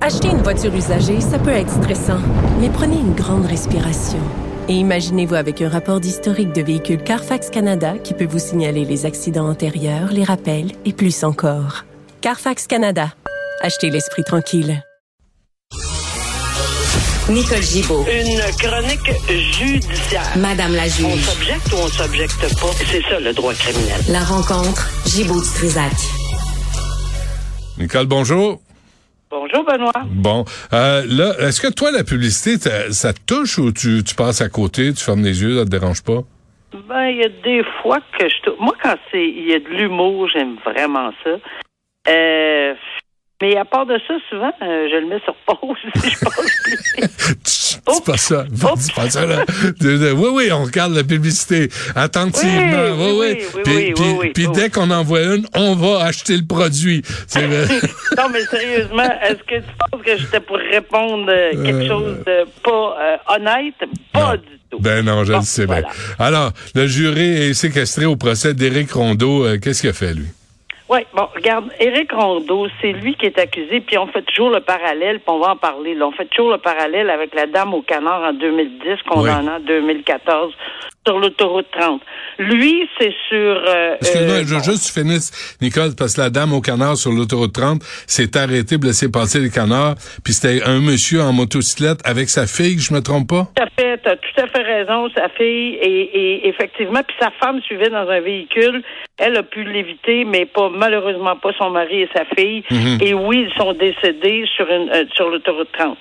Acheter une voiture usagée, ça peut être stressant, mais prenez une grande respiration. Et imaginez-vous avec un rapport d'historique de véhicule Carfax Canada qui peut vous signaler les accidents antérieurs, les rappels et plus encore. Carfax Canada. Achetez l'esprit tranquille. Nicole Gibaud. Une chronique judiciaire. Madame la On juge. s'objecte ou on s'objecte pas? C'est ça le droit criminel. La rencontre. Gibaud du Trisac. Nicole, bonjour. Bonjour Benoît. Bon, euh, là, est-ce que toi, la publicité, ça ça te touche ou tu, tu passes à côté, tu fermes les yeux, ça te dérange pas? Ben, il y a des fois que je... Moi, quand c'est il y a de l'humour, j'aime vraiment ça. Euh... Mais à part de ça, souvent, euh, je le mets sur pause si je pense plus. Dis pas ça. Dis pas ça, là. Oui, oui, on regarde la publicité attentivement. Oui, Oui, oui. oui, oui, Puis, dès qu'on en voit une, on va acheter le produit. Non, mais sérieusement, est-ce que tu penses que j'étais pour répondre euh, quelque Euh, chose de pas euh, honnête? Pas Non. du tout. Ben non, je Bon, le sais bien. voilà. Alors, le jury est séquestré au procès d'Éric Rondeau. Qu'est-ce qu'il a fait, lui? Oui, bon, regarde, Éric Rondeau, c'est lui qui est accusé, puis on fait toujours le parallèle, puis on va en parler. Là. On fait toujours le parallèle avec la dame au canard en 2010, condamnée en 2014 sur l'autoroute 30. Lui, c'est sur... Euh, Excuse-moi, euh, je veux juste finisses, Nicole, parce que la dame au canard sur l'autoroute 30 s'est arrêtée pour laisser passer les canards, puis c'était un monsieur en motocyclette avec sa fille, je me trompe pas? Tout à fait, t'as tout à fait raison, sa fille, et, et effectivement, puis sa femme suivait dans un véhicule. Elle a pu l'éviter, mais pas malheureusement pas son mari et sa fille. Et oui, ils sont décédés sur une euh, sur l'autoroute 30.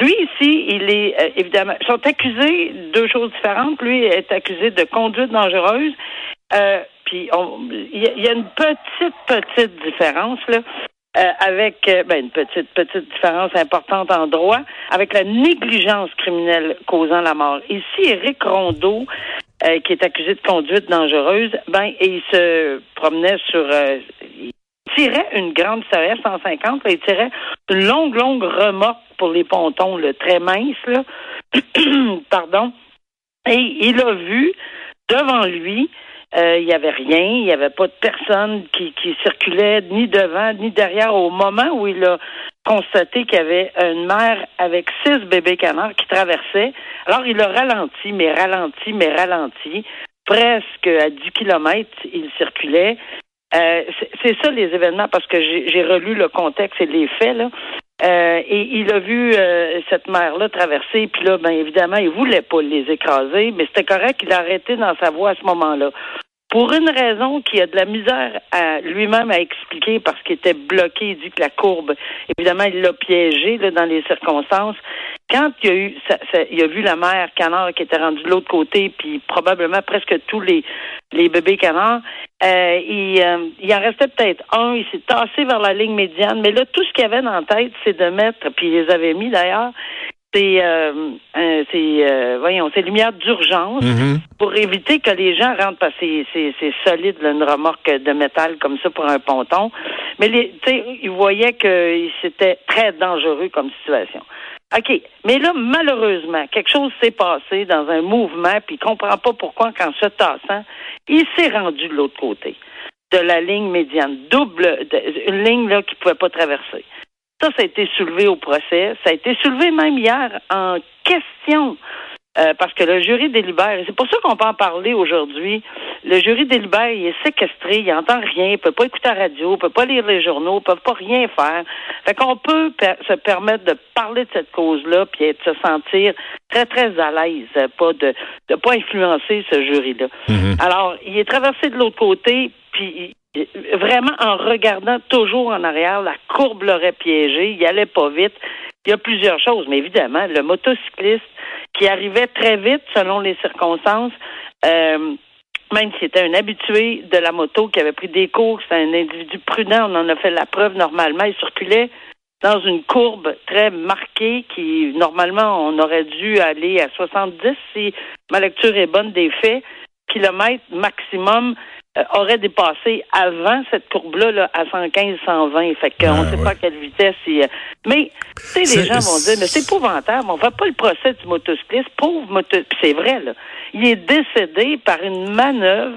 Lui ici, il est euh, évidemment ils sont accusés de deux choses différentes. Lui est accusé de conduite dangereuse. Euh, puis il y, a- une petite petite différence là. euh, avec euh, ben, une petite petite différence importante en droit avec la négligence criminelle causant la mort. Ici, Éric Rondeau, qui est accusé de conduite dangereuse, ben il se promenait sur il tirait une grande CRS 150, là, il tirait une longue longue remorque pour les pontons, le très mince là. Pardon. Et il a vu devant lui euh, il n'y avait rien, il n'y avait pas de personne qui, qui circulait ni devant ni derrière au moment où il a constaté qu'il y avait une mère avec six bébés canards qui traversaient. Alors il a ralenti, mais ralenti, mais ralenti. Presque à 10 kilomètres, il circulait. Euh, c'est- ça les événements parce que j'ai relu le contexte et les faits là. Euh, et il a vu euh, cette mère-là traverser, puis là, ben évidemment, il voulait pas les écraser, mais c'était correct, il a arrêté dans sa voie à ce moment-là. Pour une raison qui a de la misère à lui-même à expliquer parce qu'il était bloqué, il dit que la courbe, évidemment, il l'a piégé là, dans les circonstances. Quand il a eu, ça- ça- il a vu la mère canard qui était rendue de l'autre côté, puis probablement presque tous les les bébés canards, euh, il, euh, il en restait peut-être un. Il s'est tassé vers la ligne médiane, mais là, tout ce qu'il avait dans la tête, c'est de mettre, puis il les avait mis d'ailleurs, c'est, euh, euh, c'est, euh, voyons, c'est lumière d'urgence Mhm. pour éviter que les gens rentrent parce que c'est, c'est, c'est solide, là, une remorque de métal comme ça pour un ponton. Mais les, tu sais, ils voyaient que c'était très dangereux comme situation. OK. Mais là, malheureusement, quelque chose s'est passé dans un mouvement, puis il comprend pas pourquoi, qu'en se tassant, il s'est rendu de l'autre côté de la ligne médiane, double, de- une ligne là qu'il pouvait pas traverser. Ça, ça a été soulevé au procès. Ça a été soulevé même hier en question. Euh, parce que le jury délibère, et c'est pour ça qu'on peut en parler aujourd'hui. Le jury délibère, il est séquestré, il entend rien, il peut pas écouter la radio, il peut pas lire les journaux, il peut pas rien faire. Fait qu'on peut per- se permettre de parler de cette cause-là, puis de se sentir très, très à l'aise, pas de de pas influencer ce jury-là. Alors, il est traversé de l'autre côté, puis vraiment en regardant toujours en arrière, la courbe l'aurait piégé, il allait pas vite. Il y a plusieurs choses, mais évidemment, le motocycliste qui arrivait très vite selon les circonstances, euh, même si c'était un habitué de la moto qui avait pris des cours, c'était un individu prudent, on en a fait la preuve normalement, il circulait dans une courbe très marquée qui, normalement, on aurait dû aller à 70 si ma lecture est bonne des faits, kilomètres maximum aurait dépassé avant cette courbe-là là, à 115, 120. Fait qu'on ne sait pas à quelle vitesse. Il... Mais, tu sais, les gens vont dire, mais c'est épouvantable, on ne fait pas le procès du motocycliste. Pauvre motocycliste. c'est vrai, là. Il est décédé par une manœuvre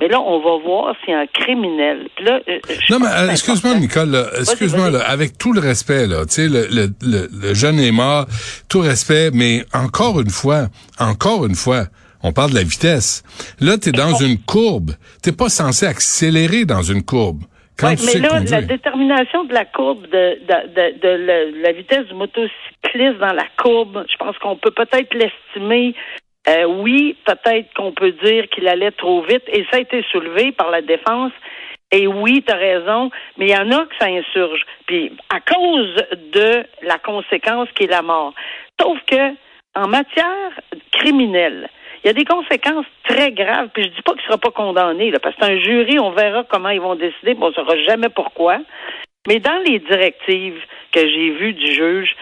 mais là, on va voir si un criminel. Là, euh, non, mais euh, excuse-moi, Nicole, excuse-moi, avec tout le respect, là, tu sais, le, le, le, jeune est mort, tout respect, mais encore une fois, encore une fois, on parle de la vitesse. Là, tu es dans une courbe. Tu pas censé accélérer dans une courbe. Quand mais là, la détermination de la courbe, de, de, de, la vitesse du motocycliste dans la courbe, je pense qu'on peut peut-être l'estimer. Euh, oui, peut-être qu'on peut dire qu'il allait trop vite, et ça a été soulevé par la défense. Et oui, tu as raison, mais il y en a que ça insurge. Puis à cause de la conséquence qui est la mort. Sauf que en matière criminelle, il y a des conséquences très graves, puis je dis pas qu'il ne sera pas condamné, là, parce que c'est un jury, on verra comment ils vont décider, mais on ne saura jamais pourquoi. Mais dans les directives que j'ai vues du juge,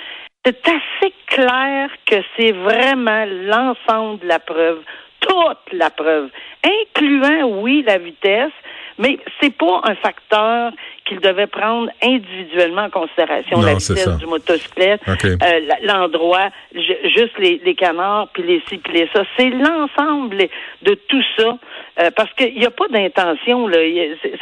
c'est assez clair que c'est vraiment l'ensemble de la preuve, toute la preuve, incluant, oui, la vitesse, mais c'est pas un facteur qu'il devait prendre individuellement en considération la vitesse du motocyclette, euh, l'endroit, juste les, les, canards, puis les ci, puis les ça. C'est l'ensemble de tout ça. Euh, parce qu'il n'y a pas d'intention, là.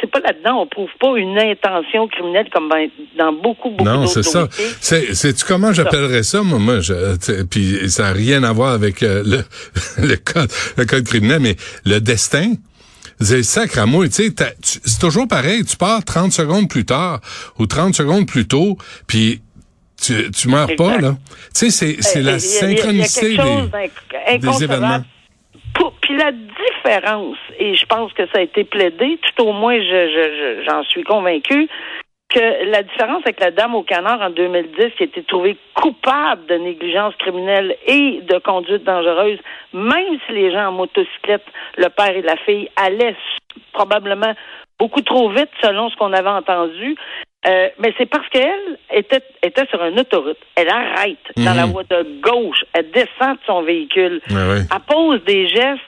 C'est pas là-dedans, on prouve pas une intention criminelle comme dans beaucoup, beaucoup Non, c'est ça. C'est comment j'appellerais ça, moi, moi je, puis ça n'a rien à voir avec euh, le, le code, le code criminel, mais le destin. C'est sacre à moi, tu sais, c'est toujours pareil. Tu pars 30 secondes plus tard ou 30 secondes plus tôt, puis tu, tu meurs pas, là. Tu sais, c'est, c'est la synchronicité des, des événements. Puis la différence, et je pense que ça a été plaidé, tout au moins je, j'en suis convaincu, que la différence avec la dame au canard en 2010 qui a été trouvée coupable de négligence criminelle et de conduite dangereuse, même si les gens en motocyclette, le père et la fille, allaient probablement beaucoup trop vite selon ce qu'on avait entendu. Euh, mais c'est parce qu'elle était, était sur une autoroute. Elle arrête dans la mhm. voie de gauche. Elle descend de son véhicule. Elle pose des gestes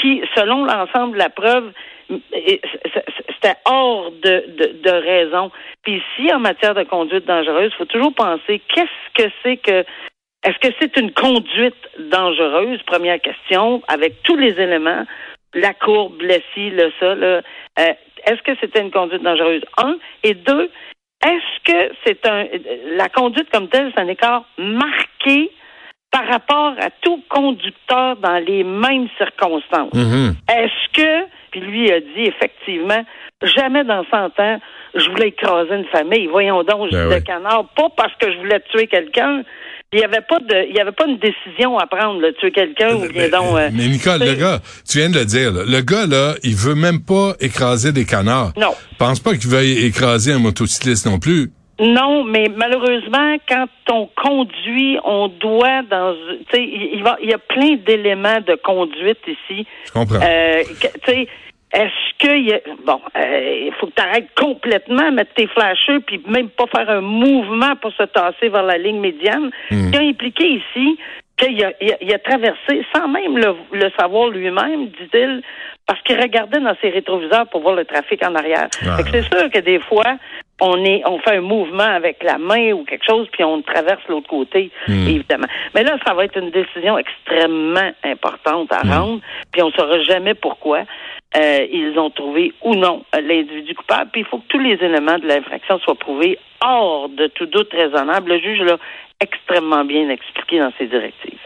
qui, selon l'ensemble de la preuve, c'était hors de, de, de, raison. Puis ici, en matière de conduite dangereuse, il faut toujours penser qu'est-ce que c'est que est-ce que c'est une conduite dangereuse, première question, avec tous les éléments, la courbe, le ci, le ça, euh, est-ce que c'était une conduite dangereuse? Un. Et deux, est-ce que c'est un la conduite comme telle, c'est un écart marqué par rapport à tout conducteur dans les mêmes circonstances? Mm-hmm. Est-ce que puis lui a dit effectivement, jamais dans 100 ans, je voulais écraser une famille. Voyons donc, ben de canard, pas parce que je voulais tuer quelqu'un. Il n'y avait pas de, il y avait pas une décision à prendre, de tuer quelqu'un ou bien donc. Euh, mais Nicole, le gars, tu viens de le dire, le gars là, il veut même pas écraser des canards. Non. Pense pas qu'il veuille écraser un motocycliste non plus. Non, mais malheureusement, quand on conduit, on doit dans, tu sais, il, va, il y a plein d'éléments de conduite ici. Je comprends. Euh, tu sais, est-ce que bon, euh, il faut que tu arrêtes complètement, mettre tes flasheux, puis même pas faire un mouvement pour se tasser vers la ligne médiane. Hmm. Qui a impliqué ici qu'il a, il a, traversé, sans même le, le savoir lui-même, dit-il, parce qu'il regardait dans ses rétroviseurs pour voir le trafic en arrière. Ah. C'est sûr que des fois, on est, on fait un mouvement avec la main ou quelque chose, puis on traverse l'autre côté, hmm. évidemment. Mais là, ça va être une décision extrêmement importante à hmm. rendre, puis on saura jamais pourquoi. Euh, ils ont trouvé ou non l'individu coupable. Puis il faut que tous les éléments de l'infraction soient prouvés hors de tout doute raisonnable. Le juge l'a extrêmement bien expliqué dans ses directives.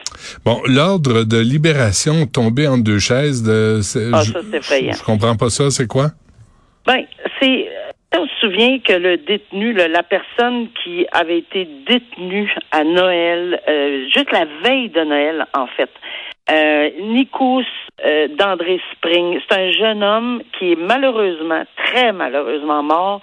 Bon, l'ordre de libération tombé en deux chaises de. Ah, ça, c'est effrayant. Je comprends pas ça. C'est quoi? Ben, c'est on se souvient que le détenu, la personne qui avait été détenue à Noël, euh, juste la veille de Noël, en fait, euh, euh, d'André Spring, c'est un jeune homme qui est malheureusement, très malheureusement mort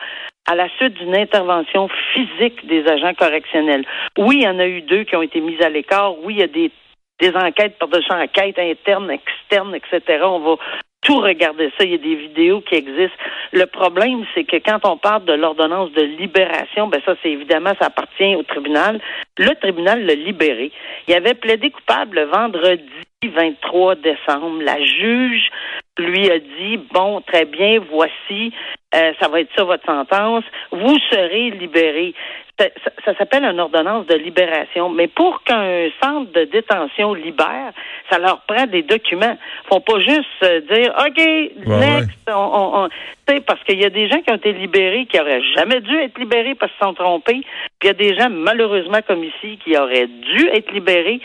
à la suite d'une intervention physique des agents correctionnels. Oui, il y en a eu deux qui ont été mis à l'écart. Oui, il y a des, des enquêtes par-dessus enquêtes internes, externes, etc. On va tout regarder ça. Il y a des vidéos qui existent. Le problème, c'est que quand on parle de l'ordonnance de libération, ben ça, c'est évidemment, ça appartient au tribunal. Le tribunal l'a libéré. Il avait plaidé coupable le vendredi 23 décembre. La juge lui a dit, bon, très bien, voici, euh, ça va être ça votre sentence, vous serez libéré. Ça, ça, s'appelle une ordonnance de libération, mais pour qu'un centre de détention libère, ça leur prend des documents. Faut pas juste euh, dire, OK, next, on, on, parce qu'il y a des gens qui ont été libérés qui auraient jamais dû être libérés parce qu'ils sont trompés, puis il y a des gens, malheureusement, comme ici, qui auraient dû être libérés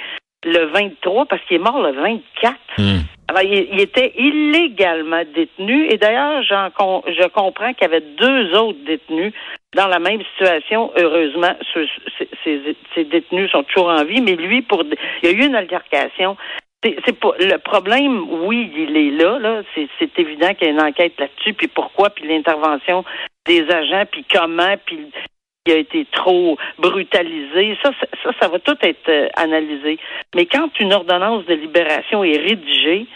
le 23 parce qu'il est mort le 24. Hmm. Alors, il, était illégalement détenu et d'ailleurs, je comprends qu'il y avait deux autres détenus dans la même situation. Heureusement, ces, détenus sont toujours en vie, mais lui, pour il y a eu une altercation. C'est pas le problème. Oui, il est là. Là, c'est évident qu'il y a une enquête là-dessus. Puis pourquoi? Puis l'intervention des agents. Puis comment? Puis il a été trop brutalisé. Ça, ça, ça va tout être euh, analysé. Mais quand une ordonnance de libération est rédigée,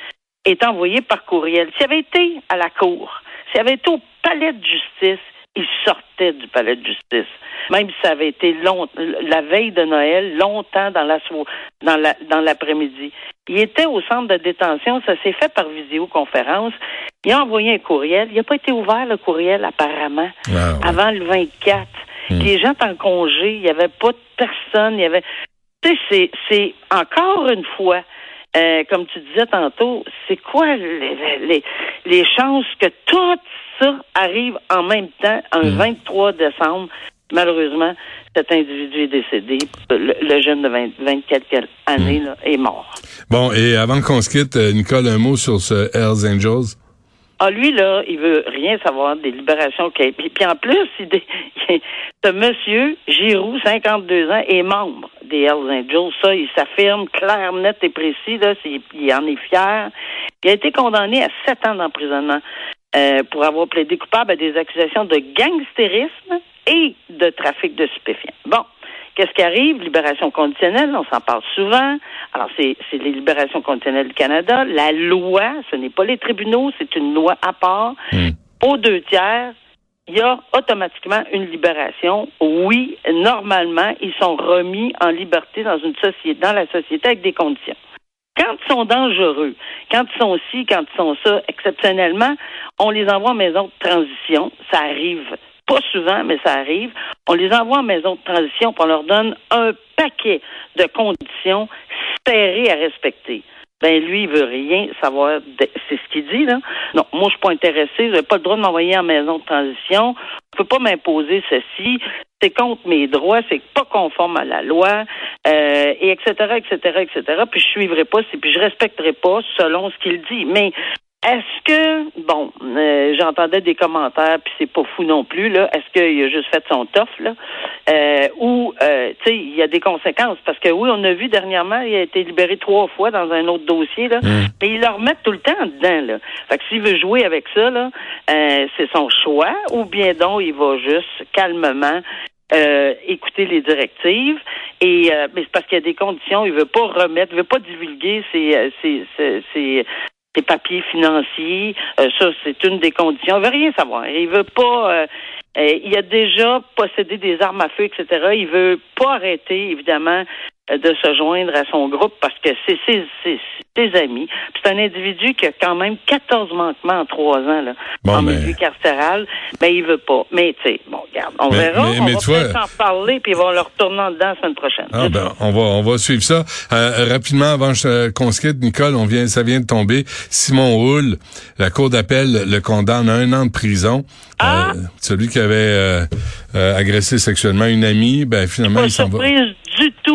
est envoyée par courriel, s'il avait été à la cour, s'il avait été au palais de justice, il sortait du palais de justice. Même si ça avait été long, la veille de Noël, longtemps dans la dans la dans l'après-midi. Il était au centre de détention, ça s'est fait par visioconférence. Il a envoyé un courriel. Il n'a pas été ouvert le courriel apparemment ah, avant le 24. Hmm. Les gens en congé, il n'y avait pas de personne, il y avait. Tu sais, c'est encore une fois. Euh, comme tu disais tantôt, c'est quoi les, les, chances que tout ça arrive en même temps, un 23 hmm. décembre? Malheureusement, cet individu est décédé. Le, jeune de 24 années hmm. est mort. Bon, et avant qu'on se quitte, euh, Nicole, un mot sur ce Hells Angels? Ah, lui, là, il veut rien savoir des libérations Puis, puis en plus, il, ce monsieur, Giroux, 52 ans, est membre des Hells Angels. Ça, il s'affirme clair, net et précis. Là, il en est fier. Il a été condamné à sept ans d'emprisonnement euh, pour avoir plaidé coupable à des accusations de gangstérisme et de trafic de stupéfiants. Bon. Qu'est-ce qui arrive? Libération conditionnelle, on s'en parle souvent. Alors, c'est les libérations conditionnelles du Canada. La loi, ce n'est pas les tribunaux, c'est une loi à part. Hmm. Aux deux tiers, il y a automatiquement une libération. Oui, normalement, ils sont remis en liberté dans une société, dans la société avec des conditions. Quand ils sont dangereux, quand ils sont ci, quand ils sont ça, exceptionnellement, on les envoie en maison de transition. Ça arrive pas souvent, mais ça arrive. On les envoie en maison de transition, puis on leur donne un paquet de conditions serrées à respecter. Ben lui, il veut rien savoir. C'est ce qu'il dit là. Non, moi je suis pas intéressé. Je n'ai pas le droit de m'envoyer en maison de transition. Je peux pas m'imposer ceci. C'est contre mes droits. C'est pas conforme à la loi. Euh, et etc. etc. etc. Puis je suivrai pas. Puis je respecterai pas selon ce qu'il dit. Mais est-ce que, bon, euh, j'entendais des commentaires, puis c'est pas fou non plus, là. Est-ce qu'il a juste fait son tof, là? Euh, ou, euh, tu sais, il y a des conséquences. Parce que oui, on a vu dernièrement, il a été libéré trois fois dans un autre dossier, là. Mm. Mais il le remet tout le temps dedans, là. Fait que s'il veut jouer avec ça, là, c'est son choix. Ou bien donc, il va juste calmement écouter les directives et mais c'est parce qu'il y a des conditions, il veut pas remettre, il veut pas divulguer ses, ses, ses, des papiers financiers. Euh, ça, c'est une des conditions. Il veut rien savoir. Il veut pas. Euh, euh, il a déjà possédé des armes à feu, etc. Il veut pas arrêter, évidemment, de se joindre à son groupe parce que c'est ses, amis. C'est un individu qui a quand même 14 manquements en trois ans là, en milieu carcéral, mais il veut pas. Mais tu sais, bon, regarde, on verra. on va peut-être en parler puis ils vont le retourner en dedans la semaine prochaine. Ah, ben, on va on va suivre ça euh, rapidement avant qu'on se quitte. Nicole, on vient, ça vient de tomber. Simon Houle, la cour d'appel le condamne à un an de prison. Ah? Euh, celui qui avait euh, agressé sexuellement une amie, ben finalement il s'en va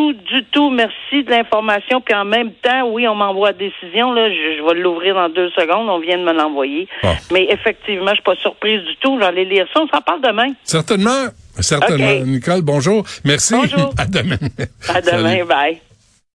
tout, du tout. Merci de l'information. Puis en même temps, oui, on m'envoie la décision. Là, je, vais l'ouvrir dans deux secondes. On vient de me l'envoyer. Mais effectivement, je suis pas surprise du tout. J'allais lire ça. On s'en parle demain. Certainement. Certainement. Nicole, bonjour. Merci. Bonjour. À demain. À demain. Bye.